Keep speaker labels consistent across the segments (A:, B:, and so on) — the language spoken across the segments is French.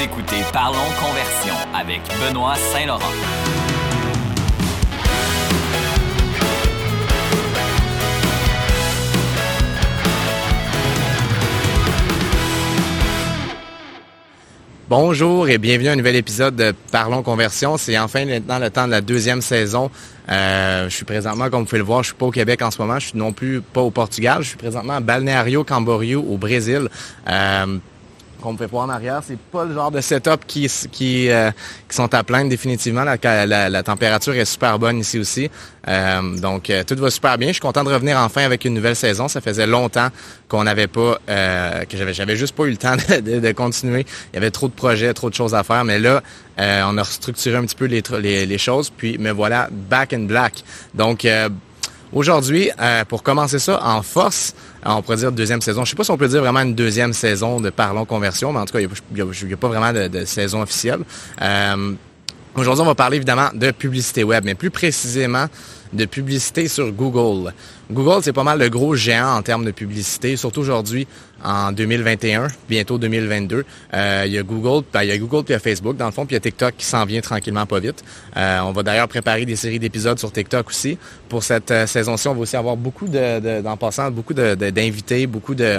A: Écoutez Parlons Conversion avec Benoît Saint-Laurent.
B: Bonjour et bienvenue à un nouvel épisode de Parlons Conversion. C'est enfin maintenant le temps de la deuxième saison. Euh, je suis présentement, comme vous pouvez le voir, je suis pas au Québec en ce moment. Je suis non plus pas au Portugal. Je suis présentement à Balneario Camboriú au Brésil. Euh, qu'on fait voir en arrière, c'est pas le genre de setup qui qui, euh, qui sont à plaindre définitivement. La, la, la, température est super bonne ici aussi, euh, donc euh, tout va super bien. Je suis content de revenir enfin avec une nouvelle saison. Ça faisait longtemps qu'on n'avait pas, que j'avais j'avais juste pas eu le temps de, de, continuer. Il y avait trop de projets, trop de choses à faire, mais là on a restructuré un petit peu les, les, les, choses, puis me voilà back in black. Donc Aujourd'hui, euh, pour commencer ça en force, euh, on pourrait dire deuxième saison. Je sais pas si on peut dire vraiment une deuxième saison de Parlons Conversion, mais en tout cas, il n'y a, pas vraiment de, saison officielle. Euh, aujourd'hui, on va parler évidemment de publicité web, mais plus précisément de publicité sur Google. Google, c'est pas mal le gros géant en termes de publicité, surtout aujourd'hui en 2021, bientôt 2022. Euh, il y a Google, ben, il y a Google puis il y a Facebook dans le fond, puis il y a TikTok qui s'en vient tranquillement pas vite. Euh, on va d'ailleurs préparer des séries d'épisodes sur TikTok aussi. Pour cette euh, saison-ci, on va aussi avoir beaucoup de, passant, beaucoup d'invités, beaucoup de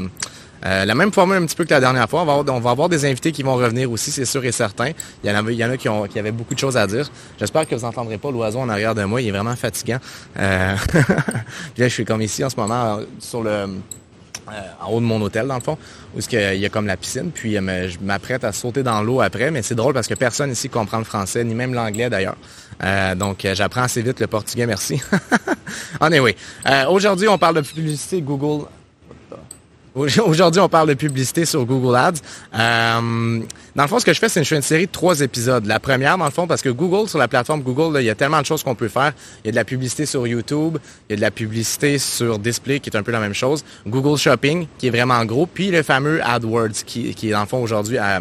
B: euh, la même formule un petit peu que la dernière fois. On va, avoir, des invités qui vont revenir aussi, c'est sûr et certain. Il y en a, il y en a qui, avaient beaucoup de choses à dire. J'espère que vous n'entendrez pas l'oiseau en arrière de moi. Il est vraiment fatigant. Euh... là, je suis comme ici en ce moment sur le... Euh, en haut de mon hôtel, dans le fond, où il y a comme la piscine. Puis je m'apprête à sauter dans l'eau après, mais c'est drôle parce que personne ici comprend le français, ni même l'anglais d'ailleurs. Donc j'apprends assez vite le portugais, merci. anyway, aujourd'hui on parle de publicité Google Aujourd'hui, on parle de publicité sur Google Ads. Euh, dans le fond, ce que je fais, c'est une, une série de trois épisodes. La première, dans le fond, parce que Google, sur la plateforme Google, il y a tellement de choses qu'on peut faire. Il y a de la publicité sur YouTube, il y a de la publicité sur Display, qui est un peu la même chose. Google Shopping, qui est vraiment gros, puis le fameux AdWords, qui, qui est dans le fond aujourd'hui à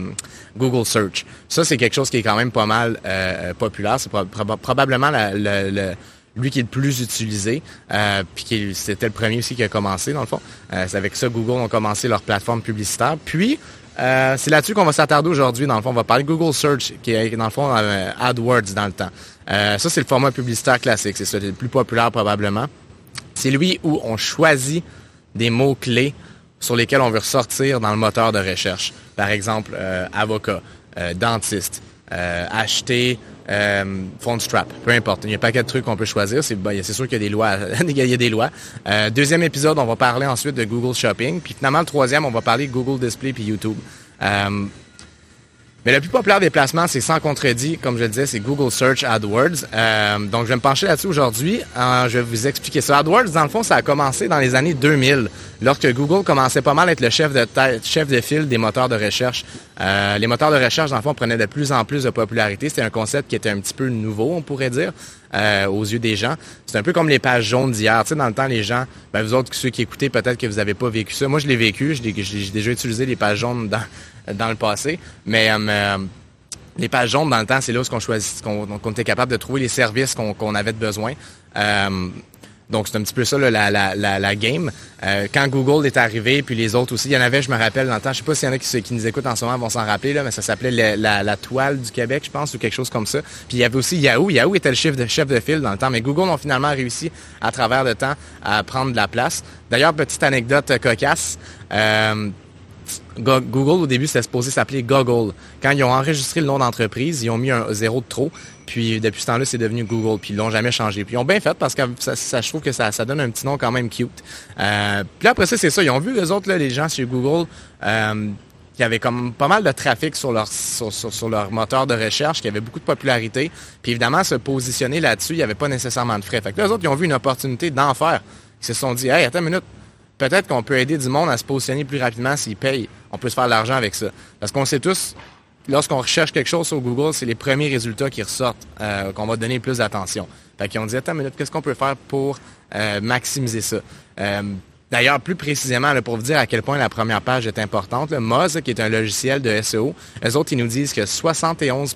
B: Google Search. Ça, c'est quelque chose qui est quand même pas mal euh, populaire. C'est probablement le lui qui est le plus utilisé, euh, puis c'était le premier aussi qui a commencé, dans le fond. Euh, c'est avec ça Google ont commencé leur plateforme publicitaire. Puis, euh, c'est là-dessus qu'on va s'attarder aujourd'hui. Dans le fond, on va parler de Google Search, qui est dans le fond AdWords dans le temps. ça, c'est le format publicitaire classique. C'est ça, le plus populaire probablement. C'est lui où on choisit des mots-clés sur lesquels on veut ressortir dans le moteur de recherche. Par exemple, avocat, dentiste, acheter euh, phone strap, peu importe. Il y a pas paquet de trucs qu'on peut choisir. C'est ben, sûr qu'il y a des lois. il y a des lois. Euh, deuxième épisode, on va parler ensuite de Google Shopping. Puis finalement, le troisième, on va parler Google Display puis YouTube. Euh, mais le plus populaire des placements, c'est sans contredit, comme je le disais, c'est Google Search AdWords. Euh, donc, je vais me pencher là-dessus aujourd'hui. Euh, je vais vous expliquer ça. AdWords, dans le fond, ça a commencé dans les années 2000, lorsque Google commençait pas mal à être le chef de file des moteurs de recherche. Euh, les moteurs de recherche, dans le fond, prenaient de plus en plus de popularité. C'était un concept qui était un petit peu nouveau, on pourrait dire. aux yeux des gens. C'est un peu comme les pages jaunes d'hier. Tu sais, dans le temps, les gens, ben, vous autres, ceux qui écoutez, peut-être que vous n'avez pas vécu ça. Moi, je l'ai vécu. J'ai déjà utilisé les pages jaunes dans, dans le passé. Mais euh, euh, les pages jaunes, dans le temps, c'est là où on choisit, qu'on était capable de trouver les services qu'on avait de besoin. Euh, donc, c'est un petit peu ça, la, la, la, game. quand Google est arrivé, puis les autres aussi, il y en avait, je me rappelle, dans le temps, je sais pas s'il y en a qui, nous écoutent en ce moment vont s'en rappeler, là, mais ça s'appelait la, toile du Québec, je pense, ou quelque chose comme ça. Puis il y avait aussi Yahoo. Yahoo était le chef de, chef de file dans le temps, mais Google ont finalement réussi, à travers le temps, à prendre de la place. D'ailleurs, petite anecdote cocasse. Google, au début, c'était supposé s'appeler Google. Quand ils ont enregistré le nom d'entreprise, ils ont mis un zéro de trop. Puis depuis ce temps-là, c'est devenu Google. Puis ils l'ont jamais changé. Puis ils ont bien fait parce que ça, je trouve que ça, donne un petit nom quand même cute. Euh, puis après ça, c'est ça. Ils ont vu les autres, là, les gens chez Google, euh, qui avaient comme pas mal de trafic sur leur sur, leur moteur de recherche, qui avait beaucoup de popularité. Puis évidemment, se positionner là-dessus, il n'y avait pas nécessairement de frais. Fait que les autres, ils ont vu une opportunité d'en faire. Ils se sont dit, hey, attends une minute, peut-être qu'on peut aider du monde à se positionner plus rapidement s'ils payent. On peut se faire de l'argent avec ça. Parce qu'on sait tous, lorsqu'on recherche quelque chose sur Google, c'est les premiers résultats qui ressortent euh, qu'on va donner plus d'attention. Fait qu'ils ont dit, attends une minute, qu'est-ce qu'on peut faire pour euh, maximiser ça? Euh, d'ailleurs, plus précisément, pour vous dire à quel point la première page est importante, le Moz, qui est un logiciel de SEO, eux autres, ils nous disent que 71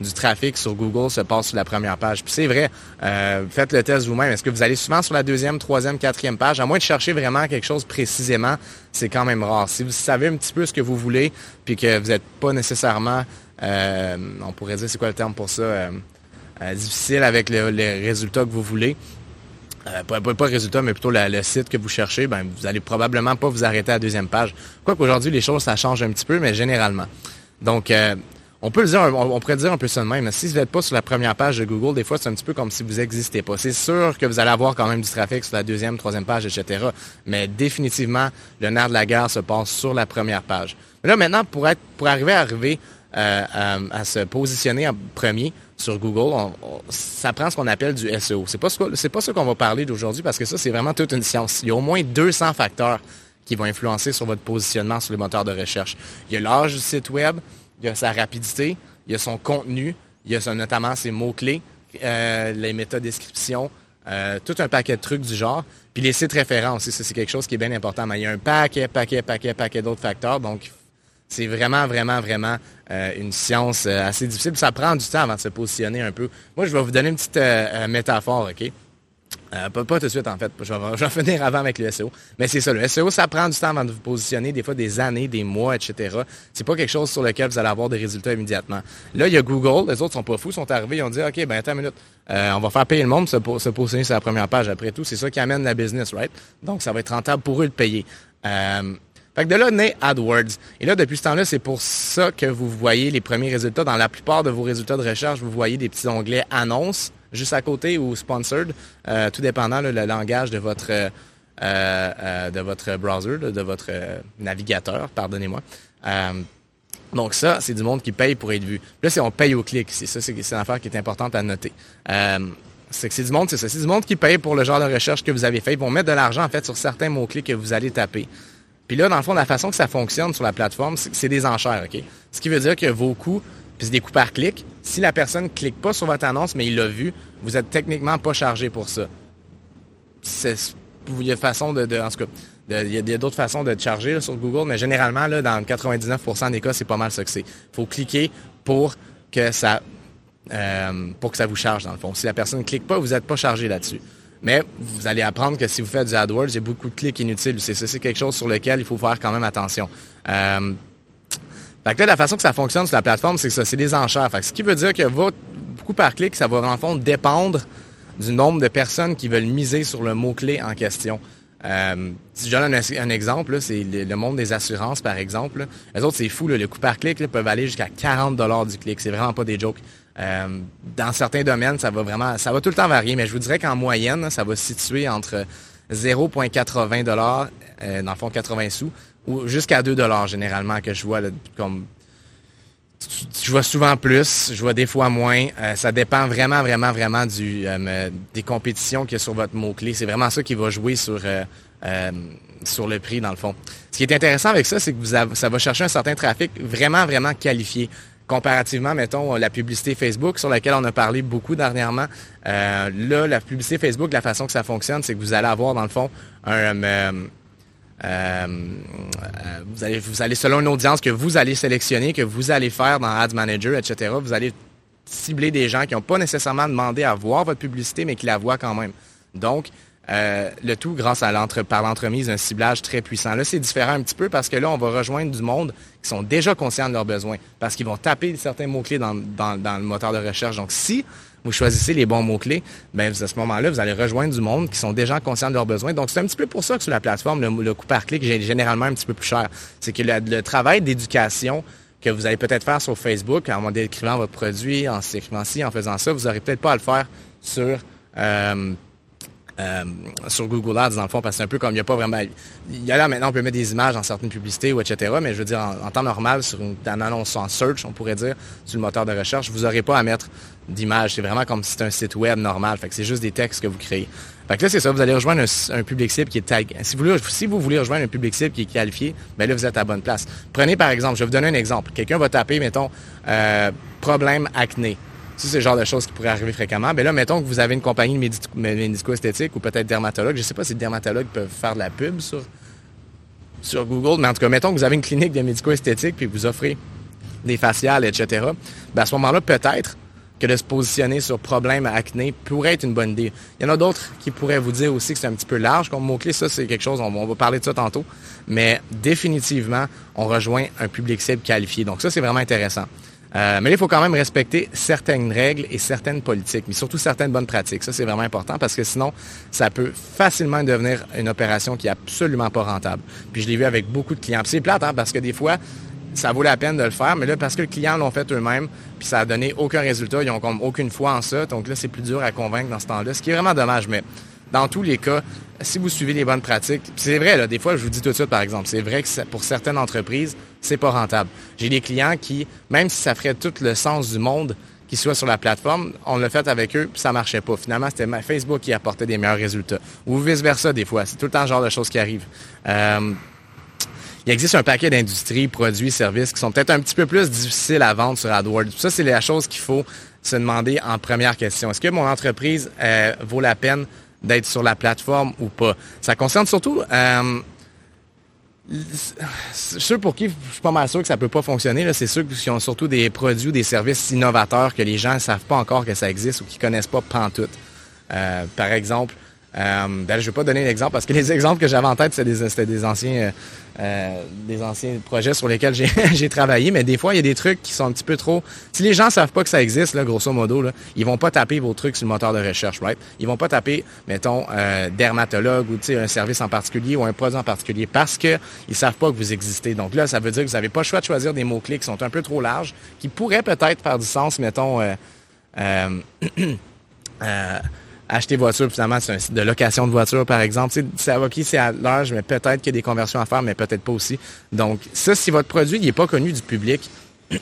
B: du trafic sur Google se passe sur la première page. Puis c'est vrai, euh, faites le test vous-même. Est-ce que vous allez souvent sur la deuxième, troisième, quatrième page? À moins de chercher vraiment quelque chose précisément, c'est quand même rare. Si vous savez un petit peu ce que vous voulez, puis que vous n'êtes pas nécessairement, euh, on pourrait dire, c'est quoi le terme pour ça, euh, difficile avec les résultats que vous voulez, pas, pas, le résultat, mais plutôt le site que vous cherchez, ben, vous allez probablement pas vous arrêter à la deuxième page. Quoi qu'aujourd'hui, les choses, ça change un petit peu, mais généralement. Donc, on peut le dire, on, pourrait dire un peu ça de même. Si vous n'êtes pas sur la première page de Google, des fois, c'est un petit peu comme si vous n'existez pas. C'est sûr que vous allez avoir quand même du trafic sur la deuxième, troisième page, etc. Mais définitivement, le nerf de la guerre se passe sur la première page. Mais là, maintenant, pour être, pour arriver à arriver euh, à, se positionner en premier sur Google, ça prend ce qu'on appelle du SEO. C'est pas ce pas ce qu'on va parler d'aujourd'hui parce que ça, c'est vraiment toute une science. Il y a au moins 200 facteurs qui vont influencer sur votre positionnement sur les moteurs de recherche. Il y a l'âge du site web, il y a sa rapidité, il y a son contenu, il y a notamment ses mots-clés, euh, les métadescriptions, euh, tout un paquet de trucs du genre. Puis les sites référents aussi, c'est quelque chose qui est bien important. Mais il y a un paquet, paquet, paquet, paquet d'autres facteurs. Donc, c'est vraiment, vraiment, vraiment euh, une science assez difficile. Ça prend du temps avant de se positionner un peu. Moi, je vais vous donner une petite métaphore, OK? Euh, pas, tout de suite, en fait. Je vais, finir avant avec le SEO. Mais c'est ça, le SEO, ça prend du temps avant de vous positionner, des fois des années, des mois, etc. C'est pas quelque chose sur lequel vous allez avoir des résultats immédiatement. Là, il y a Google, les autres sont pas fous, sont arrivés, ils ont dit, OK, ben attends une minute, euh, on va faire payer le monde pour se, positionner sur la première page. Après tout, c'est ça qui amène la business, right? Donc, ça va être rentable pour eux de payer. Euh, fait que de là naît AdWords. Et là, depuis ce temps-là, c'est pour ça que vous voyez les premiers résultats. Dans la plupart de vos résultats de recherche, vous voyez des petits onglets annonces juste à côté ou sponsored, euh, tout dépendant le langage de votre euh, euh, de votre browser, de votre navigateur, pardonnez-moi. donc ça, c'est du monde qui paye pour être vu. Là, c'est on paye au clic. C'est ça, c'est une affaire qui est importante à noter. c'est que c'est du monde, c'est ça. C'est du monde qui paye pour le genre de recherche que vous avez fait. Ils vont mettre de l'argent, en fait, sur certains mots-clés que vous allez taper. Puis là, dans le fond, la façon que ça fonctionne sur la plateforme, c'est des enchères, OK? Ce qui veut dire que vos coûts puis c'est des coûts par clic. Si la personne ne clique pas sur votre annonce, mais il l'a vu, vous êtes techniquement pas chargé pour ça. Il y a d'autres façons de charger sur Google, mais généralement, là, dans 99% des cas, c'est pas mal ça que c'est. faut cliquer pour que ça euh, pour que ça vous charge, dans le fond. Si la personne ne clique pas, vous n'êtes pas chargé là-dessus. Mais vous allez apprendre que si vous faites du AdWords, il y a beaucoup de clics inutiles. C'est quelque chose sur lequel il faut faire quand même attention. Euh, fait que là, la façon que ça fonctionne sur la plateforme, c'est que ça, c'est des enchères. Fait ce qui veut dire que votre beaucoup par clic, ça va en fond dépendre du nombre de personnes qui veulent miser sur le mot-clé en question. Euh, si je donne un, exemple, c'est le, monde des assurances, par exemple. Les autres, c'est fou, le coût par clic peuvent aller jusqu'à 40 du clic. C'est vraiment pas des jokes. Euh, dans certains domaines, ça va vraiment, ça va tout le temps varier, mais je vous dirais qu'en moyenne, ça va se situer entre 0,80 dollars, euh, dans le fond 80 sous, ou jusqu'à 2 dollars généralement que je vois comme je vois souvent plus, je vois des fois moins. Euh, ça dépend vraiment, vraiment, vraiment euh, des compétitions qu'il y a sur votre mot-clé. C'est vraiment ça qui va jouer sur, euh, le prix, dans le fond. Ce qui est intéressant avec ça, c'est que ça va chercher un certain trafic vraiment, vraiment qualifié. Comparativement, mettons, la publicité Facebook, sur laquelle on a parlé beaucoup dernièrement. là, la publicité Facebook, la façon que ça fonctionne, c'est que vous allez avoir, dans le fond, un euh, euh, vous, allez, vous allez, selon une audience que vous allez sélectionner, que vous allez faire dans Ads Manager, etc., vous allez cibler des gens qui n'ont pas nécessairement demandé à voir votre publicité, mais qui la voient quand même. Donc, euh, le tout grâce à l'entre, par l'entremise d'un ciblage très puissant. Là, c'est différent un petit peu parce que là, on va rejoindre du monde qui sont déjà conscients de leurs besoins parce qu'ils vont taper certains mots-clés dans, dans, dans, le moteur de recherche. Donc, si vous choisissez les bons mots-clés, ben à ce moment-là, vous allez rejoindre du monde qui sont déjà conscients de leurs besoins. Donc, c'est un petit peu pour ça que sur la plateforme, le, coût par clic est généralement un petit peu plus cher. C'est que le, travail d'éducation que vous allez peut-être faire sur Facebook en décrivant votre produit, en s'écrivant ci, en faisant ça, vous n'aurez peut-être pas à le faire sur... Euh, euh, sur Google Ads, dans le fond, parce que c'est un peu comme il n'y a pas vraiment... Il y a là, maintenant, on peut mettre des images dans certaines publicités, ou etc., mais je veux dire, en, temps normal, sur une, annonce en search, on pourrait dire, sur le moteur de recherche, vous n'aurez pas à mettre d'images. C'est vraiment comme si c'était un site web normal. Fait que c'est juste des textes que vous créez. Fait que là, c'est ça, vous allez rejoindre un, public cible qui est tag. Si vous, voulez rejoindre un public cible qui est qualifié, ben là, vous êtes à bonne place. Prenez par exemple, je vais vous donner un exemple. Quelqu'un va taper, mettons, euh, problème acné. C'est le genre de choses qui pourraient arriver fréquemment, ben là, mettons que vous avez une compagnie médico-esthétique ou peut-être dermatologue. Je sais pas si les dermatologues peuvent faire de la pub sur, sur Google, mais en tout cas, mettons que vous avez une clinique de médico-esthétique puis vous offrez des faciales, etc., ben à ce moment-là, peut-être que de se positionner sur problème à acné pourrait être une bonne idée. Il y en a d'autres qui pourraient vous dire aussi que c'est un petit peu large comme mot-clé. Ça, c'est quelque chose, on va parler de ça tantôt. Mais définitivement, on rejoint un public cible qualifié. Donc ça, c'est vraiment intéressant. Euh, mais il faut quand même respecter certaines règles et certaines politiques, mais surtout certaines bonnes pratiques. Ça, c'est vraiment important parce que sinon, ça peut facilement devenir une opération qui est absolument pas rentable. Puis je l'ai vu avec beaucoup de clients. Puis c'est plate, hein, parce que des fois, ça vaut la peine de le faire, mais là, parce que le client l'ont fait eux-mêmes, puis ça a donné aucun résultat, ils ont comme aucune foi en ça, donc là, c'est plus dur à convaincre dans ce temps-là, ce qui est vraiment dommage, mais dans tous les cas, si vous suivez les bonnes pratiques, c'est vrai, là, des fois, je vous dis tout de suite, par exemple, c'est vrai que pour certaines entreprises, c'est pas rentable. J'ai des clients qui, même si ça ferait tout le sens du monde, qu'ils soient sur la plateforme, on l'a fait avec eux, puis ça marchait pas. Finalement, c'était Facebook qui apportait des meilleurs résultats. Ou vice-versa, des fois. C'est tout le temps le genre de choses qui arrivent. Euh, il existe un paquet d'industries, produits, services qui sont peut-être un petit peu plus difficiles à vendre sur AdWords. Ça, c'est la chose qu'il faut se demander en première question. Est-ce que mon entreprise euh, vaut la peine d'être sur la plateforme ou pas? Ça concerne surtout... Euh, ceux pour qui je suis pas mal sûr que ça peut pas fonctionner, c'est ceux qui ont surtout des produits ou des services innovateurs que les gens ne savent pas encore que ça existe ou qui connaissent pas pantoute. Euh, par exemple, euh, ben, je vais pas donner l'exemple parce que les exemples que j'avais en tête, c'était des, des, anciens, euh, euh, des anciens projets sur lesquels j'ai travaillé. Mais des fois, il y a des trucs qui sont un petit peu trop. Si les gens savent pas que ça existe, là, grosso modo, là, ils vont pas taper vos trucs sur le moteur de recherche, right? Ils vont pas taper, mettons, euh, dermatologue ou un service en particulier ou un produit en particulier parce que ils savent pas que vous existez. Donc là, ça veut dire que vous avez pas le choix de choisir des mots clés qui sont un peu trop larges, qui pourraient peut-être faire du sens, mettons. Euh, euh, acheter voiture, finalement, c'est un site de location de voiture, par exemple. C'est OK, c'est à l'âge, mais peut-être qu'il y a des conversions à faire, mais peut-être pas aussi. Donc, ça, si votre produit n'est pas connu du public,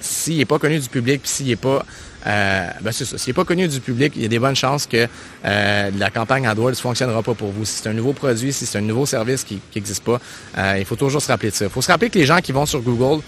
B: s'il n'est pas connu du public, puis s'il n'est pas euh, ben c'est ça. S'il n'est pas connu du public, il y a des bonnes chances que euh, la campagne AdWords ne fonctionnera pas pour vous. Si c'est un nouveau produit, si c'est un nouveau service qui n'existe pas, euh, il faut toujours se rappeler de ça. Il faut se rappeler que les gens qui vont sur Google,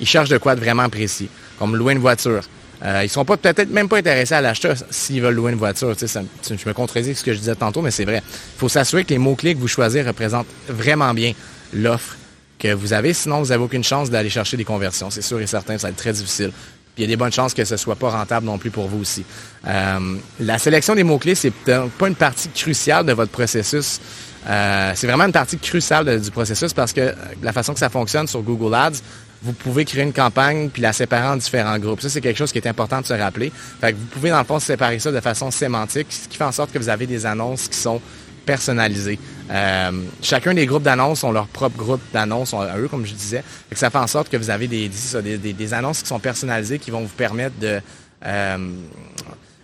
B: ils cherchent de quoi de vraiment précis, comme louer une voiture. Euh, ils sont pas peut-être même pas intéressés à l'achat s'ils veulent louer une voiture. Tu je me contredis ce que je disais tantôt, mais c'est vrai. Il faut s'assurer que les mots-clés que vous choisissez représentent vraiment bien l'offre que vous avez. Sinon, vous n'avez aucune chance d'aller chercher des conversions. C'est sûr et certain, ça va être très difficile. Puis il y a des bonnes chances que ce soit pas rentable non plus pour vous aussi. Euh, la sélection des mots-clés, c'est pas une partie cruciale de votre processus. Euh, c'est vraiment une partie cruciale du processus parce que la façon que ça fonctionne sur Google Ads, vous pouvez créer une campagne puis la séparer en différents groupes. Ça, c'est quelque chose qui est important de se rappeler. Fait que vous pouvez, dans le fond, séparer ça de façon sémantique, ce qui fait en sorte que vous avez des annonces qui sont personnalisées. Euh, chacun des groupes d'annonces ont leur propre groupe d'annonces à eux, comme je disais. Fait que ça fait en sorte que vous avez des, des, des, annonces qui sont personnalisées qui vont vous permettre de... Euh,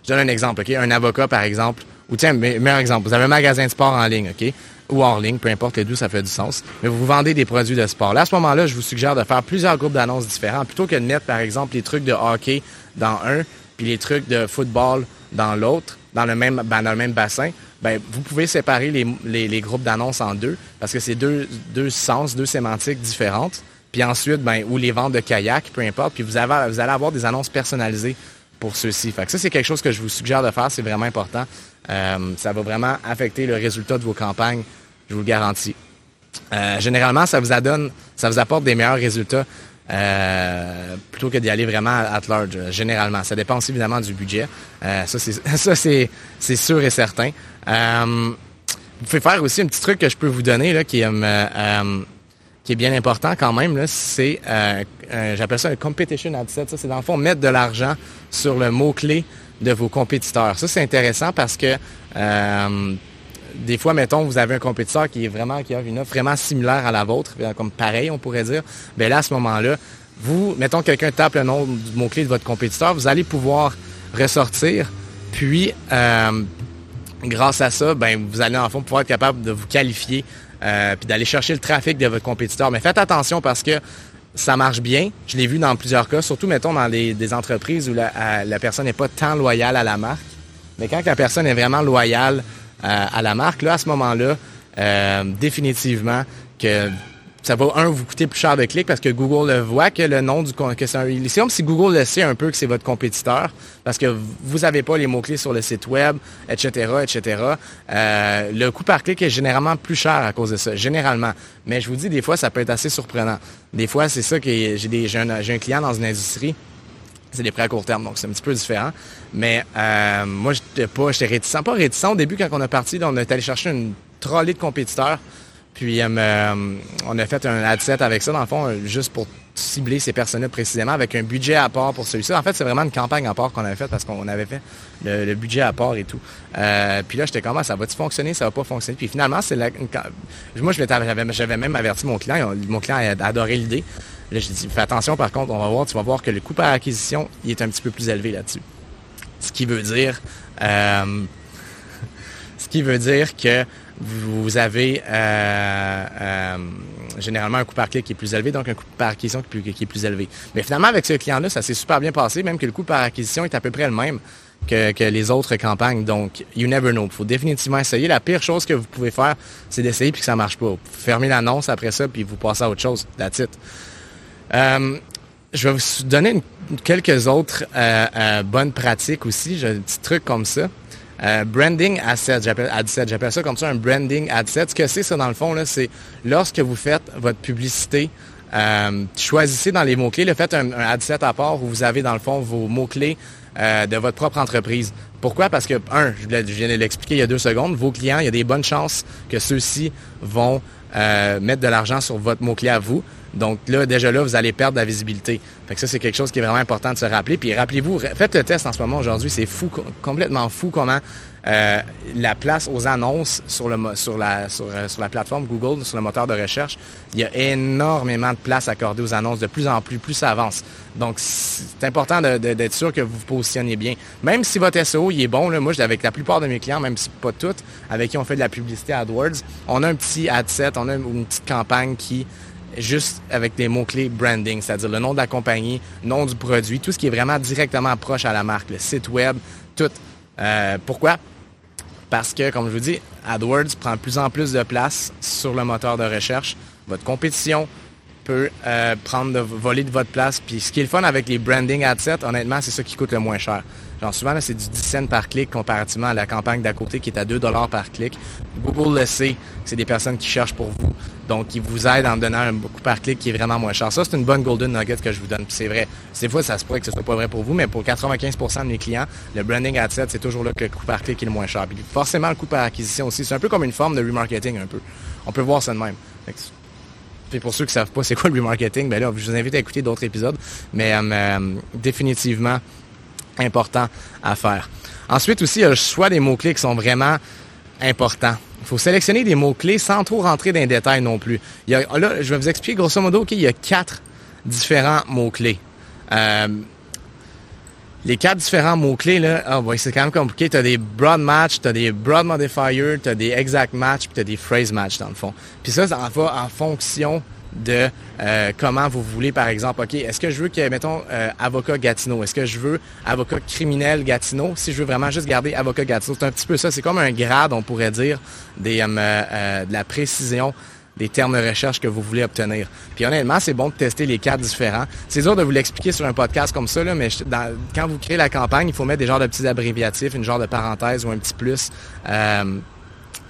B: je donne un exemple, OK? Un avocat, par exemple, ou tiens, meilleur exemple, vous avez un magasin de sport en ligne, OK? Ou hors ligne, peu importe les deux, ça fait du sens. Mais vous vendez des produits de sport. Là, à ce moment-là, je vous suggère de faire plusieurs groupes d'annonces différents plutôt que de mettre, par exemple, les trucs de hockey dans un, puis les trucs de football dans l'autre, dans le même ben, dans le même bassin. Ben, vous pouvez séparer les, les, groupes d'annonces en deux parce que c'est deux, deux sens, deux sémantiques différentes. Puis ensuite, ben, ou les ventes de kayak, peu importe. Puis vous, avez, vous allez avoir des annonces personnalisées pour ceux-ci. Ça, c'est quelque chose que je vous suggère de faire. C'est vraiment important. Euh, ça va vraiment affecter le résultat de vos campagnes, je vous le garantis. Euh, généralement, ça vous ça vous apporte des meilleurs résultats euh, plutôt que d'y aller vraiment at large. généralement, ça dépend aussi évidemment du budget. ça, c'est ça, c'est sûr et certain. vous pouvez faire aussi un petit truc que je peux vous donner là, qui est qui est bien important quand même, c'est, j'appelle ça un competition ad set. Ça, c'est dans le fond mettre de l'argent sur le mot-clé de vos compétiteurs. Ça, c'est intéressant parce que euh, des fois, mettons, vous avez un compétiteur qui a une offre vraiment similaire à la vôtre, euh, comme pareil, on pourrait dire. Bien là, à ce moment-là, vous, mettons, quelqu'un tape le nom du mot-clé de votre compétiteur, vous allez pouvoir ressortir, puis euh, grâce à ça, ben vous allez en fond pouvoir être capable de vous qualifier puis d'aller chercher le trafic de votre compétiteur. Mais faites attention parce que ça marche bien. Je l'ai vu dans plusieurs cas, surtout, mettons, dans des entreprises où la, personne n'est pas tant loyale à la marque. Mais quand la personne est vraiment loyale euh, à la marque, là, à ce moment-là, euh, définitivement que ça va, un, vous coûter plus cher de clic parce que Google le voit que le nom du que c'est un, si Google le sait un peu que c'est votre compétiteur parce que vous n'avez pas les mots-clés sur le site web, etc., etc. Euh, le coût par clic est généralement plus cher à cause de ça, généralement. Mais je vous dis, des fois, ça peut être assez surprenant. Des fois, c'est ça que j'ai un, j'ai un client dans une industrie c'est des prêts à court terme, donc c'est un petit peu différent. Mais euh, moi, j'étais pas, j'étais réticent. Pas réticent au début quand on a parti, on est allé chercher une trolley de compétiteurs. Puis euh, on a fait un ad set avec ça, dans le fond, juste pour cibler ces personnes-là précisément, avec un budget à part pour celui-ci. En fait, c'est vraiment une campagne à part qu'on avait faite parce qu'on avait fait le, budget à part et tout. Euh, puis là, j'étais comment ah, ça va-tu fonctionner, ça va pas fonctionner? Puis finalement, c'est moi, j'avais même averti mon client. Mon client a adoré l'idée. Là, j'ai dit, fais attention, par contre, on va voir, tu vas voir que le coût par acquisition, il est un petit peu plus élevé là-dessus. Ce qui veut dire, euh, ce qui veut dire que vous avez euh, euh, généralement un coût par clic qui est plus élevé, donc un coût par acquisition qui est plus, élevé. Mais finalement, avec ce client-là, ça s'est super bien passé, même que le coût par acquisition est à peu près le même que, les autres campagnes. Donc, you never know. Il faut définitivement essayer. La pire chose que vous pouvez faire, c'est d'essayer puis que ça marche pas. Fermez l'annonce après ça, puis vous passez à autre chose. That's it. Euh, je vais vous donner quelques autres bonnes pratiques aussi. J'ai un petit truc comme ça. Euh, branding asset, j'appelle j'appelle ça comme ça un branding asset. Ce que c'est ça dans le fond, là, c'est lorsque vous faites votre publicité, euh, choisissez dans les mots-clés, le faites un, un ad set à part où vous avez dans le fond vos mots-clés euh, de votre propre entreprise. Pourquoi? Parce que, un, je viens de l'expliquer il y a deux secondes, vos clients, il y a des bonnes chances que ceux-ci vont mettre de l'argent sur votre mot-clé à vous. Donc là, déjà là, vous allez perdre la visibilité. Fait que ça, c'est quelque chose qui est vraiment important de se rappeler. Puis rappelez-vous, faites le test en ce moment aujourd'hui, c'est fou, complètement fou comment euh, la place aux annonces euh, sur, la plateforme Google, sur le moteur de recherche, il y a énormément de place accordée aux annonces de plus en plus, plus ça avance. Donc, c'est important d'être sûr que vous vous positionnez bien. Même si votre SEO est bon, là, moi, avec la plupart de mes clients, même si pas toutes, avec qui on fait de la publicité AdWords, on a un petit ad set, on a une petite campagne qui juste avec des mots-clés branding, c'est-à-dire le nom de la compagnie, nom du produit, tout ce qui est vraiment directement proche à la marque, le site web, tout. Euh, pourquoi? Parce que, comme je vous dis, AdWords prend de plus en plus de place sur le moteur de recherche. Votre compétition peut euh, prendre de voler de votre place. Puis ce qui est le fun avec les branding adsets, honnêtement, c'est ça qui coûte le moins cher. Genre souvent, c'est du 10 cents par clic comparativement à la campagne d'à côté qui est à 2 dollars par clic. Google le sait, c'est des personnes qui cherchent pour vous. Donc, ils vous aident en donnant un coût par clic qui est vraiment moins cher. Ça, c'est une bonne golden nugget que je vous donne. C'est vrai. Des fois, ça se pourrait que ce soit pas vrai pour vous, mais pour 95% de mes clients, le branding ad set, c'est toujours là que le coût par clic est le moins cher. Puis forcément, le coût par acquisition aussi. C'est un peu comme une forme de remarketing un peu. On peut voir ça de même. Puis pour ceux qui savent pas c'est quoi le remarketing, ben là, je vous invite à écouter d'autres épisodes. Mais euh, euh, définitivement, important à faire. Ensuite aussi, il y a le choix des mots-clés qui sont vraiment importants. Il faut sélectionner des mots-clés sans trop rentrer dans les détails non plus. Il là, je vais vous expliquer grosso modo qu'il y a quatre différents mots-clés. Euh, les quatre différents mots-clés, là, ah, c'est quand même compliqué. Tu as des broad match, tu as des broad modifiers, tu as des exact match, puis tu as des phrase match dans le fond. Puis ça, ça va en fonction de euh, comment vous voulez, par exemple, OK, est-ce que je veux que, mettons, euh, avocat Gatineau? Est-ce que je veux avocat criminel Gatineau? Si je veux vraiment juste garder avocat Gatineau, c'est un petit peu ça. C'est comme un grade, on pourrait dire, euh, de la précision des termes de recherche que vous voulez obtenir. Puis honnêtement, c'est bon de tester les quatre différents. C'est dur de vous l'expliquer sur un podcast comme ça, là, mais quand vous créez la campagne, il faut mettre des genres de petits abréviatifs, une genre de parenthèse ou un petit plus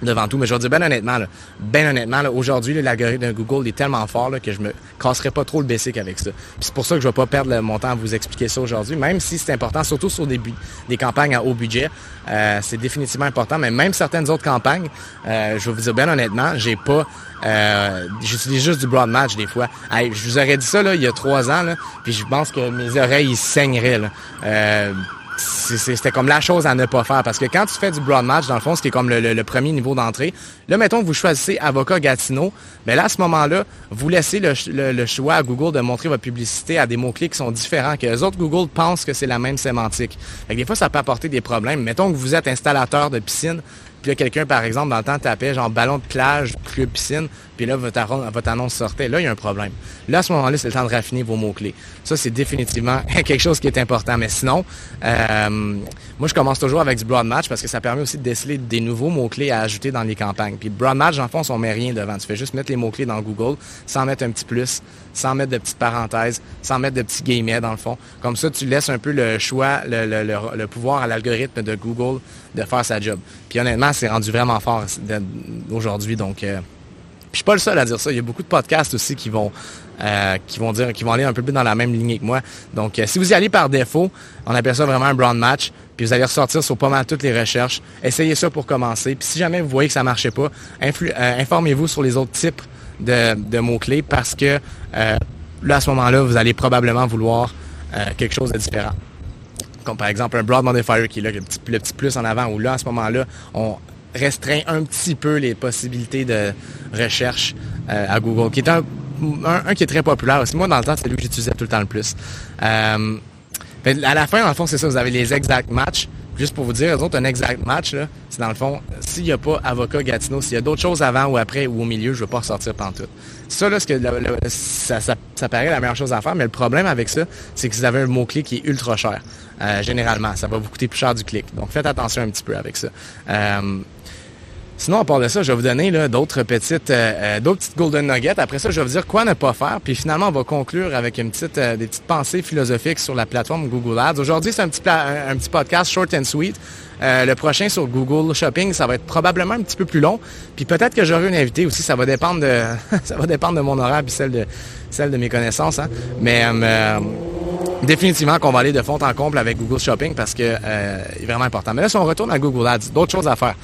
B: devant tout. Mais je vais dire ben honnêtement, là, ben honnêtement, aujourd'hui, l'algorithme de Google est tellement fort là, que je me casserai pas trop le basic avec ça. c'est pour ça que je vais pas perdre mon temps à vous expliquer ça aujourd'hui, même si c'est important, surtout sur des, des campagnes à haut budget. Euh, c'est définitivement important, mais même certaines autres campagnes, euh, je vais vous dire ben honnêtement, j'ai pas euh, j'utilise juste du broad match des fois. je vous aurais dit ça là, il y a trois ans, là, puis je pense que mes oreilles saigneraient. Là. C'était comme la chose à ne pas faire. Parce que quand tu fais du broad match, dans le fond, ce qui est comme le, premier niveau d'entrée, là, mettons que vous choisissez avocat Gatineau, mais là, à ce moment-là, vous laissez le, choix à Google de montrer votre publicité à des mots-clés qui sont différents, que les autres Google pensent que c'est la même sémantique. Fait des fois, ça peut apporter des problèmes. Mettons que vous êtes installateur de piscine, puis là, quelqu'un, par exemple, dans le temps, tapait genre ballon de plage, club piscine, puis là, votre, annonce sortait. Là, il y a un problème. Là, à ce moment-là, c'est le temps de raffiner vos mots-clés. Ça, c'est définitivement quelque chose qui est important. Mais sinon, euh, moi, je commence toujours avec du broad match parce que ça permet aussi de déceler des nouveaux mots-clés à ajouter dans les campagnes. Puis broad match, en fond, on met rien devant. Tu fais juste mettre les mots-clés dans Google sans mettre un petit plus, sans mettre de petites parenthèses, sans mettre de petits guillemets dans le fond. Comme ça, tu laisses un peu le choix, le, pouvoir à l'algorithme de Google de faire sa job. Puis honnêtement, c'est rendu vraiment fort aujourd'hui. Donc, euh, puis je suis pas le seul à dire ça. Il y a beaucoup de podcasts aussi qui vont euh, qui vont dire qui vont aller un peu plus dans la même lignée que moi. Donc, euh, si vous y allez par défaut, on appelle ça vraiment un brown match. Puis vous allez ressortir sur pas mal toutes les recherches. Essayez ça pour commencer. Puis si jamais vous voyez que ça marchait pas, informez-vous sur les autres types de, de mots-clés parce que là, à ce moment-là, vous allez probablement vouloir quelque chose de différent comme par exemple un broad modifier qui est là, le petit, le petit plus en avant, où là, à ce moment-là, on restreint un petit peu les possibilités de recherche euh, à Google, qui est un, qui est très populaire aussi. Moi, dans le temps, c'est lui que j'utilisais tout le temps le plus. Euh, à la fin, dans le fond, c'est ça, vous avez les exact matchs. Juste pour vous dire, eux un exact match, c'est dans le fond, s'il n'y a pas avocat Gatineau, s'il y a d'autres choses avant ou après ou au milieu, je ne veux pas ressortir tout. Ça, là, que ça, paraît la meilleure chose à faire, mais le problème avec ça, c'est que vous avez un mot-clé qui est ultra cher. Euh, généralement, ça va vous coûter plus cher du clic. Donc, faites attention un petit peu avec ça. Sinon, à part de ça, je vais vous donner d'autres petites, euh, euh, petites golden nuggets. Après ça, je vais vous dire quoi ne pas faire. Puis finalement, on va conclure avec une petite, euh, des petites pensées philosophiques sur la plateforme Google Ads. Aujourd'hui, c'est un petit, petit podcast short and sweet. le prochain sur Google Shopping, ça va être probablement un petit peu plus long. Puis peut-être que j'aurai une invitée aussi. Ça va dépendre de, ça va dépendre de mon horaire puis celle de, celle de mes connaissances. Hein. Mais définitivement qu'on va aller de fond en comble avec Google Shopping parce que euh, est vraiment important. Mais là, si on retourne à Google Ads, d'autres choses à faire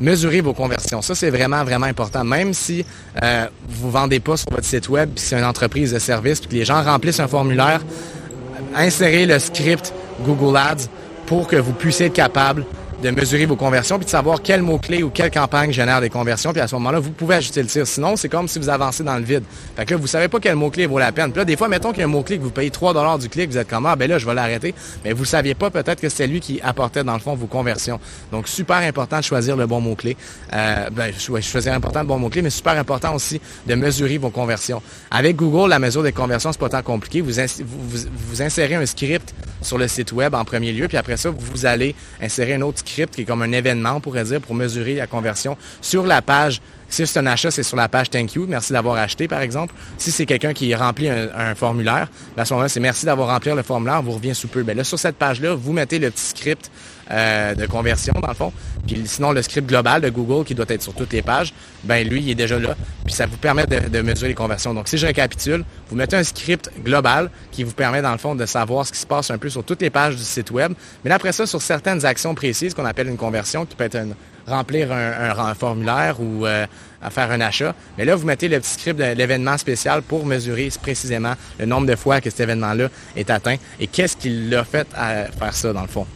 B: mesurer vos conversions. Ça, c'est vraiment, vraiment important. Même si euh, vous vendez pas sur votre site web, puis c'est une entreprise de service, puis les gens remplissent un formulaire, insérez le script Google Ads pour que vous puissiez être capable de mesurer vos conversions puis de savoir quel mot-clé ou quelle campagne génère des conversions. Puis à ce moment-là, vous pouvez ajuster le tir. Sinon, c'est comme si vous avancez dans le vide. Fait que là, vous savez pas quel mot-clé vaut la peine. Puis là, des fois, mettons qu'il y a un mot-clé que vous payez 3 du clic, vous êtes comme, ah, ben là, je vais l'arrêter. Mais vous saviez pas peut-être que c'est lui qui apportait, dans le fond, vos conversions. Donc, super important de choisir le bon mot-clé. Euh, ben, choisir important le bon mot-clé, mais super important aussi de mesurer vos conversions. Avec Google, la mesure des conversions, c'est pas tant compliqué. Vous, vous, vous insérez un script sur le site web en premier lieu, puis après ça, vous allez insérer un autre script qui est comme un événement on pourrait dire, pour mesurer la conversion sur la page. Si c'est un achat, c'est sur la page Thank you, merci d'avoir acheté, par exemple. Si c'est quelqu'un qui remplit un, formulaire, ben, à ce moment-là, c'est merci d'avoir rempli le formulaire, vous revient sous peu. Ben là, sur cette page-là, vous mettez le petit script euh, de conversion, dans le fond. Puis sinon, le script global de Google, qui doit être sur toutes les pages, ben lui, il est déjà là. Puis ça vous permet de, mesurer les conversions. Donc, si je récapitule, vous mettez un script global qui vous permet, dans le fond, de savoir ce qui se passe un peu sur toutes les pages du site web. Mais après ça, sur certaines actions précises qu'on appelle une conversion, qui peut être remplir un, formulaire ou euh, faire un achat. Mais là, vous mettez le petit script de l'événement spécial pour mesurer précisément le nombre de fois que cet événement-là est atteint et qu'est-ce qui l'a fait à faire ça, dans le fond.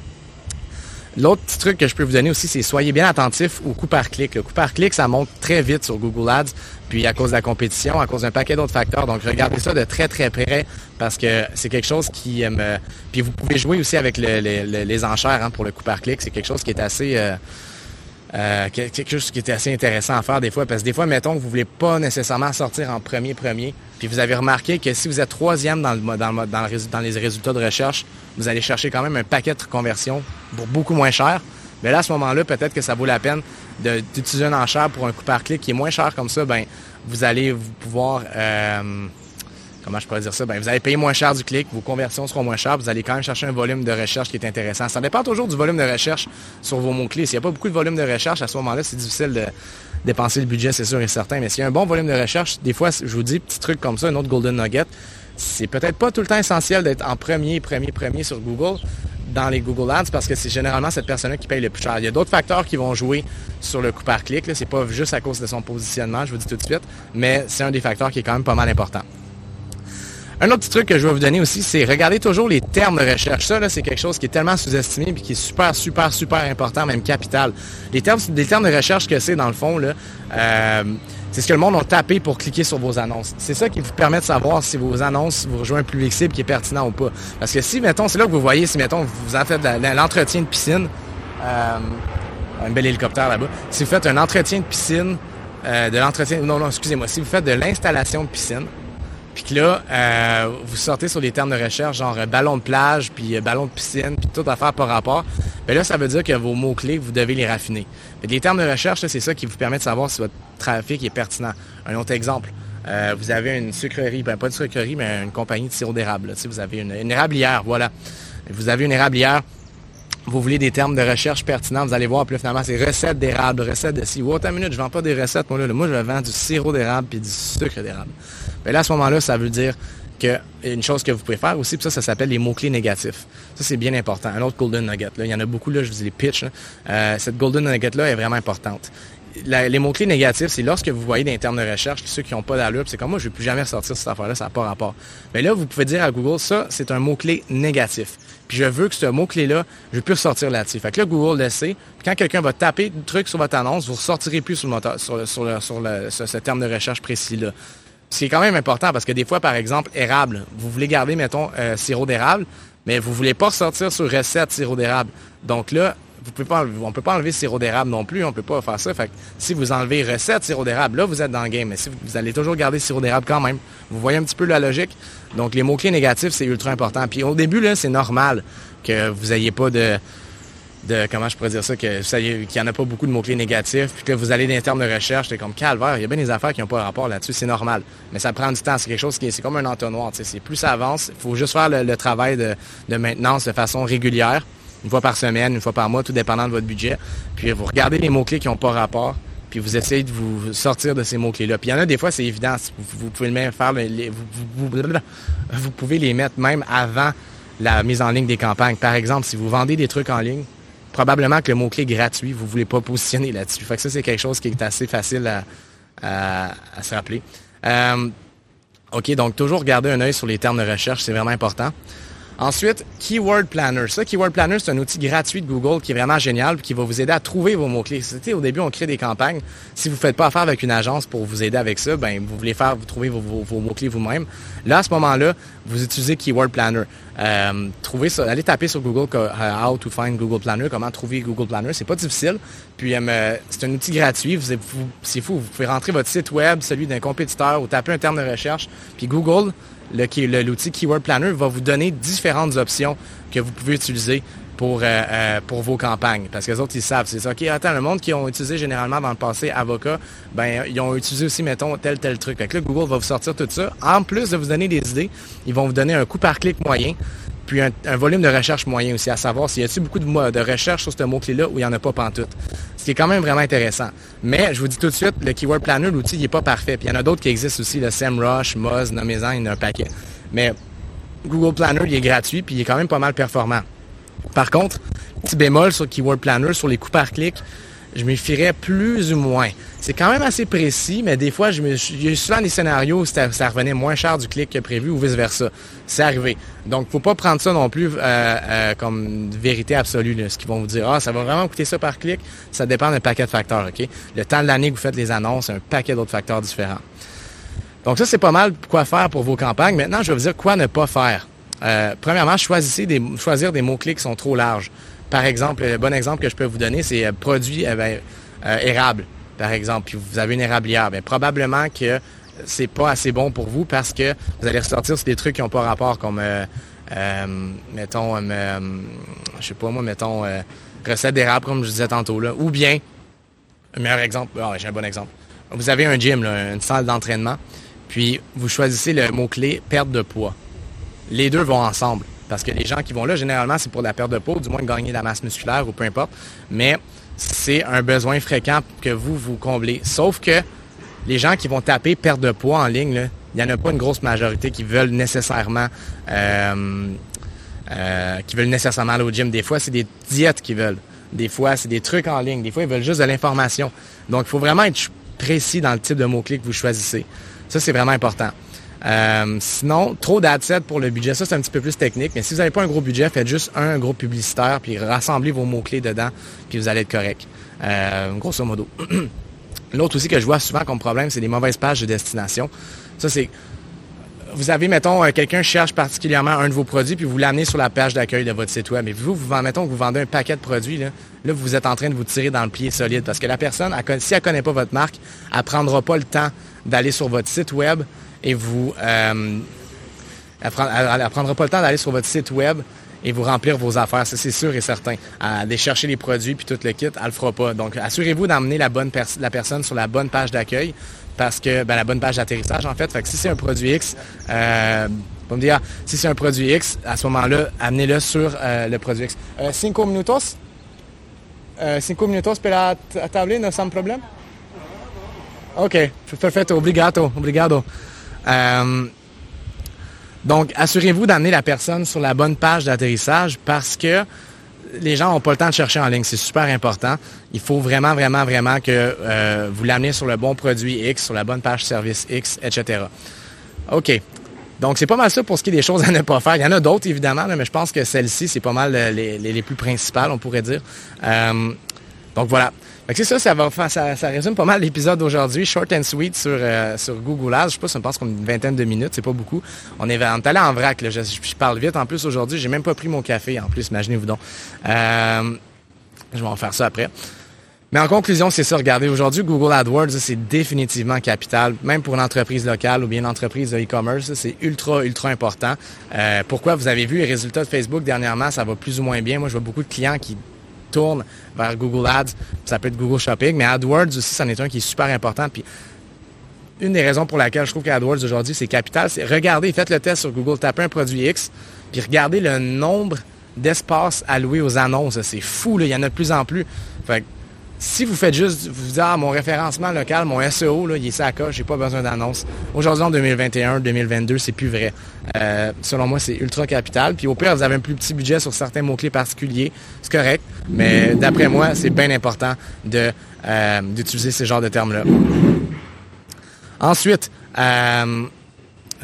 B: L'autre petit truc que je peux vous donner aussi, c'est soyez bien attentif au coût par clic. Le coût par clic, ça monte très vite sur Google Ads, puis à cause de la compétition, à cause d'un paquet d'autres facteurs. Donc, regardez ça de très, très près parce que c'est quelque chose qui... Euh, puis vous pouvez jouer aussi avec les enchères hein, pour le coût par clic. C'est quelque chose qui est assez... Euh, euh, quelque chose qui était assez intéressant à faire des fois, parce que des fois, mettons que vous voulez pas nécessairement sortir en premier premier, puis vous avez remarqué que si vous êtes troisième dans, le, dans, dans, dans les résultats de recherche, vous allez chercher quand même un paquet de conversions pour beaucoup moins cher. Mais là, à ce moment-là, peut-être que ça vaut la peine d'utiliser un enchère pour un coup par clic qui est moins cher comme ça, ben vous allez pouvoir euh, comment je pourrais dire ça? Ben, vous allez payer moins cher du clic, vos conversions seront moins chères, vous allez quand même chercher un volume de recherche qui est intéressant. Ça dépend toujours du volume de recherche sur vos mots-clés. S'il n'y a pas beaucoup de volume de recherche, à ce moment-là, c'est difficile de dépenser le budget, c'est sûr et certain. Mais s'il y a un bon volume de recherche, des fois, je vous dis, petit truc comme ça, un autre Golden Nugget, c'est peut-être pas tout le temps essentiel d'être en premier, premier, premier sur Google dans les Google Ads parce que c'est généralement cette personne-là qui paye le plus cher. Il y a d'autres facteurs qui vont jouer sur le coût par clic. C'est pas juste à cause de son positionnement, je vous dis tout de suite, mais c'est un des facteurs qui est quand même pas mal important. Un autre petit truc que je vais vous donner aussi, c'est regarder toujours les termes de recherche. Ça, c'est quelque chose qui est tellement sous-estimé et qui est super, super, super important, même capital. Les termes, les termes de recherche que c'est, dans le fond, euh, c'est ce que le monde a tapé pour cliquer sur vos annonces. C'est ça qui vous permet de savoir si vos annonces vous rejoignent un public cible qui est pertinent ou pas. Parce que si, mettons, c'est là que vous voyez, si, mettons, vous en faites l'entretien de piscine, euh, un bel hélicoptère là-bas, si vous faites un entretien de piscine euh, de l'entretien, non, non, excusez-moi, si vous faites de l'installation de piscine, puis que là, euh, vous sortez sur les termes de recherche, genre euh, ballon de plage, puis ballon de piscine, puis tout affaire par rapport, bien là, ça veut dire que vos mots-clés, vous devez les raffiner. les termes de recherche, c'est ça qui vous permet de savoir si votre trafic est pertinent. Un autre exemple, vous avez une sucrerie, ben pas de sucrerie, mais une compagnie de sirop d'érable. Vous avez une, une érablière, voilà. Vous avez une érablière, vous voulez des termes de recherche pertinents, vous allez voir, puis finalement, c'est recettes d'érable, recettes de ci. Attends une minute, je vends pas des recettes, moi, là. Moi, je vends du sirop d'érable puis du sucre d'érable. Mais là, à ce moment-là, ça veut dire que une chose que vous pouvez faire aussi, puis ça, ça s'appelle les mots-clés négatifs. Ça, c'est bien important. Un autre golden nugget, là. Il y en a beaucoup, là, je vous dis les pitch. Euh, cette golden nugget-là est vraiment importante. les mots-clés négatifs, c'est lorsque vous voyez des termes de recherche, ceux qui n'ont pas d'allure, c'est comme moi, je ne vais plus jamais sortir cette affaire-là, ça n'a pas rapport. Mais là, vous pouvez dire à Google, ça, c'est un mot-clé négatif puis je veux que ce mot-clé-là, je peux ressortir là-dessus. Fait que là, Google le sait. Puis quand quelqu'un va taper le truc sur votre annonce, vous ne ressortirez plus sur, le moteur, sur, sur, ce, terme de recherche précis-là. C'est quand même important parce que des fois, par exemple, érable, vous voulez garder, mettons, euh, sirop d'érable, mais vous ne voulez pas ressortir sur recette sirop d'érable. Donc là, vous pouvez pas on peut pas enlever sirop d'érable non plus, on peut pas faire ça. Si vous enlevez recette sirop d'érable, là, vous êtes dans le game. Mais si vous, allez toujours garder sirop d'érable quand même, vous voyez un petit peu la logique. Donc, les mots-clés négatifs, c'est ultra important. Puis au début, là, c'est normal que vous n'ayez pas de, de, comment je pourrais dire ça, qu'il n'y en a pas beaucoup de mots-clés négatifs, puis que vous allez dans les termes de recherche, c'est comme calvaire, il y a bien des affaires qui n'ont pas rapport là-dessus, c'est normal. Mais ça prend du temps, c'est quelque chose qui est, c'est comme un entonnoir, plus ça avance, il faut juste faire le, travail de maintenance de façon régulière une fois par semaine, une fois par mois, tout dépendant de votre budget. Puis vous regardez les mots-clés qui n'ont pas rapport, puis vous essayez de vous sortir de ces mots-clés-là. Puis il y en a des fois, c'est évident, vous, pouvez même faire, vous, pouvez les mettre même avant la mise en ligne des campagnes. Par exemple, si vous vendez des trucs en ligne, probablement que le mot-clé gratuit, vous ne voulez pas positionner là-dessus. Fait que ça, c'est quelque chose qui est assez facile à, se rappeler. Euh, OK, donc toujours garder un œil sur les termes de recherche, c'est vraiment important. Ensuite, Keyword Planner. Ça, Keyword Planner, c'est un outil gratuit de Google qui est vraiment génial qui va vous aider à trouver vos mots-clés. Au début, on crée des campagnes. Si vous ne faites pas affaire avec une agence pour vous aider avec ça, ben vous voulez faire, vous trouver vos, mots-clés vous-même. Là, à ce moment-là, vous utilisez Keyword Planner. Euh, trouvez ça, allez taper sur Google euh, How to find Google Planner, comment trouver Google Planner. C'est pas difficile. Puis euh, c'est un outil gratuit. C'est fou. Vous pouvez rentrer votre site web, celui d'un compétiteur, ou taper un terme de recherche. Puis Google l'outil Keyword Planner va vous donner différentes options que vous pouvez utiliser pour, euh, euh, pour vos campagnes. Parce que les autres, ils savent. C'est ça. OK, attends, le monde qui ont utilisé généralement dans le passé avocat, ben ils ont utilisé aussi, mettons, tel, tel truc. Fait que Google va vous sortir tout ça. En plus de vous donner des idées, ils vont vous donner un coût par clic moyen puis un, volume de recherche moyen aussi, à savoir s'il y a-t-il beaucoup de, de recherche sur ce mot-clé-là ou il n'y en a pas pantoute. Ce qui est quand même vraiment intéressant. Mais je vous dis tout de suite, le Keyword Planner, l'outil, n'est pas parfait. Puis il y en a d'autres qui existent aussi, le SEMrush, Moz, nommez-en, il y en a un paquet. Mais Google Planner, il est gratuit, puis il est quand même pas mal performant. Par contre, petit bémol sur Keyword Planner, sur les coûts par clic, je m'y fierais plus ou moins. C'est quand même assez précis, mais des fois, je me, il y a souvent des scénarios où ça, revenait moins cher du clic que prévu ou vice-versa. C'est arrivé. Donc, faut pas prendre ça non plus euh, euh, comme vérité absolue, ce qu'ils vont vous dire. Ah, ça va vraiment coûter ça par clic? Ça dépend d'un paquet de facteurs? Le temps de l'année que vous faites les annonces, un paquet d'autres facteurs différents. Donc, ça, c'est pas mal quoi faire pour vos campagnes. Maintenant, je vais vous dire quoi ne pas faire. Euh, premièrement, choisissez choisir des mots-clés qui sont trop larges. Par exemple, le bon exemple que je peux vous donner, c'est produit ben, érable par exemple, puis vous avez une érablière, bien, probablement que c'est pas assez bon pour vous parce que vous allez ressortir sur des trucs qui n'ont pas rapport comme, euh, euh, mettons, euh, je sais pas moi, mettons, recette d'érable, comme je disais tantôt, là. Ou bien, meilleur exemple, ah, j'ai un bon exemple. Vous avez un gym, une salle d'entraînement, puis vous choisissez le mot-clé perte de poids. Les deux vont ensemble. Parce que les gens qui vont là, généralement, c'est pour la perte de poids, du moins gagner de la masse musculaire ou peu importe. Mais c'est un besoin fréquent que vous vous comblez. Sauf que les gens qui vont taper perte de poids en ligne, il n'y en a pas une grosse majorité qui veulent nécessairement euh, euh, qui veulent nécessairement aller au gym. Des fois, c'est des diètes qu'ils veulent. Des fois, c'est des trucs en ligne. Des fois, ils veulent juste de l'information. Donc, il faut vraiment être précis dans le type de mots-clés que vous choisissez. Ça, c'est vraiment important. Euh, sinon, trop d'adsets pour le budget, ça c'est un petit peu plus technique, mais si vous n'avez pas un gros budget, faites juste un gros publicitaire, puis rassemblez vos mots-clés dedans, puis vous allez être correct. Euh, grosso modo. L'autre aussi que je vois souvent comme problème, c'est les mauvaises pages de destination. Ça, c'est vous avez, mettons, euh, quelqu'un cherche particulièrement un de vos produits, puis vous l'amenez sur la page d'accueil de votre site web. Mais vous, vous mettons que vous vendez un paquet de produits, là, là, vous êtes en train de vous tirer dans le pied solide. Parce que la personne, si elle connaît pas votre marque, elle prendra pas le temps d'aller sur votre site web et vous... Elle, prendra pas le temps d'aller sur votre site web et vous remplir vos affaires. Ça, c'est sûr et certain. Aller chercher les produits puis tout le kit, elle le fera pas. Donc, assurez-vous d'emmener la bonne la personne sur la bonne page d'accueil parce que ben, la bonne page d'atterrissage, en fait. Que si c'est un produit X, euh, me dire, si c'est un produit X, à ce moment-là, amenez-le sur euh, le produit X. Euh, cinco minutos? Euh, cinco minutos para table, no sans problème? OK, perfetto, obrigado, obrigado. Euh, donc, assurez-vous d'amener la personne sur la bonne page d'atterrissage parce que les gens n'ont pas le temps de chercher en ligne. C'est super important. Il faut vraiment, vraiment, vraiment que euh, vous l'amenez sur le bon produit X, sur la bonne page service X, etc. OK. Donc, c'est pas mal ça pour ce qui est des choses à ne pas faire. Il y en a d'autres, évidemment, mais je pense que celle-ci, c'est pas mal les, les, plus principales, on pourrait dire. Euh, donc, voilà c'est ça, ça, résume pas mal l'épisode d'aujourd'hui. Short and sweet sur, euh, sur Google Ads. Je sais pas, ça me passe comme une vingtaine de minutes, c'est pas beaucoup. On est, allé en vrac. Je, parle vite. En plus, aujourd'hui, j'ai même pas pris mon café, en plus, imaginez-vous donc. Euh, je vais en faire ça après. Mais en conclusion, c'est ça. Regardez, aujourd'hui, Google AdWords, c'est définitivement capital, même pour une entreprise locale ou bien une entreprise de e-commerce. C'est ultra, ultra important. Euh, pourquoi? Vous avez vu les résultats de Facebook dernièrement, ça va plus ou moins bien. Moi, je vois beaucoup de clients qui vers Google Ads. Ça peut être Google Shopping, mais AdWords aussi, c'en est un qui est super important. Puis une des raisons pour laquelle je trouve qu'AdWords aujourd'hui, c'est capital, c'est regardez, faites le test sur Google, tapez un produit X, puis regardez le nombre d'espace alloué aux annonces. C'est fou, il y en a de plus en plus. Fait si vous faites juste vous dire ah, mon référencement local, mon SEO, là, il est ça à coche, j'ai pas besoin d'annonce. Aujourd'hui, en 2021, 2022, c'est plus vrai. Euh, selon moi, c'est ultra capital. Puis au pire, vous avez un plus petit budget sur certains mots-clés particuliers, c'est correct. Mais d'après moi, c'est bien important euh, d'utiliser ce genre de termes-là. Ensuite, euh,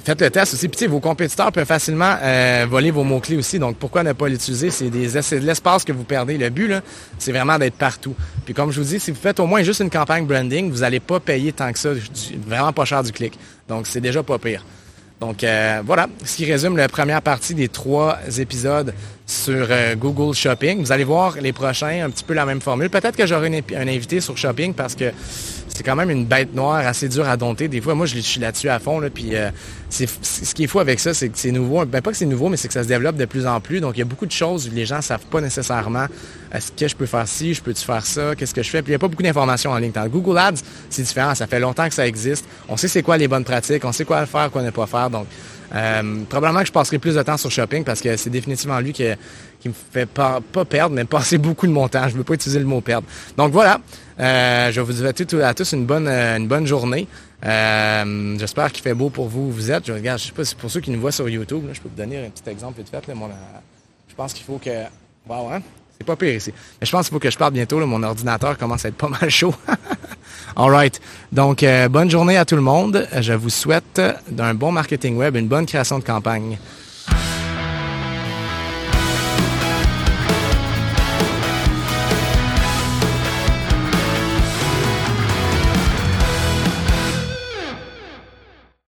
B: Faites le test aussi. Puis, vos compétiteurs peuvent facilement euh, voler vos mots-clés aussi. Donc, pourquoi ne pas l'utiliser? C'est de l'espace que vous perdez. Le but, là, c'est vraiment d'être partout. Puis, comme je vous dis, si vous faites au moins juste une campagne branding, vous n'allez pas payer tant que ça, vraiment pas cher du clic. Donc, c'est déjà pas pire. Donc, euh, voilà, ce qui résume la première partie des trois épisodes sur euh, Google Shopping. Vous allez voir les prochains, un petit peu la même formule. Peut-être que j'aurai un invité sur Shopping parce que c'est quand même une bête noire assez dure à dompter. Des fois, moi, je, suis là-dessus à fond. Là, puis euh, c'est, ce qui est fou avec ça, c'est que c'est nouveau. Ben, pas que c'est nouveau, mais c'est que ça se développe de plus en plus. Donc, il y a beaucoup de choses où les gens savent pas nécessairement est-ce que je peux faire ci, je peux-tu faire ça, qu'est-ce que je fais? Puis il n'y a pas beaucoup d'informations en ligne. Dans Google Ads, c'est différent. Ça fait longtemps que ça existe. On sait c'est quoi les bonnes pratiques, on sait quoi faire, quoi ne pas faire. Donc, euh, probablement que je passerai plus de temps sur Shopping parce que c'est définitivement lui qui, me fait pas, perdre, mais passer beaucoup de mon temps. Je ne veux pas utiliser le mot perdre. Donc voilà, euh, je vous souhaite à tous une bonne, euh, une bonne journée. Euh, j'espère qu'il fait beau pour vous où vous êtes. Je regarde, je sais pas si pour ceux qui nous voient sur YouTube, je peux vous donner un petit exemple vite fait. Là, je pense qu'il faut que. Wow, hein? C'est pas pire ici. Mais je pense qu'il faut que je parte bientôt. mon ordinateur commence à être pas mal chaud. All right. Donc, bonne journée à tout le monde. Je vous souhaite d'un bon marketing web, une bonne création de campagne.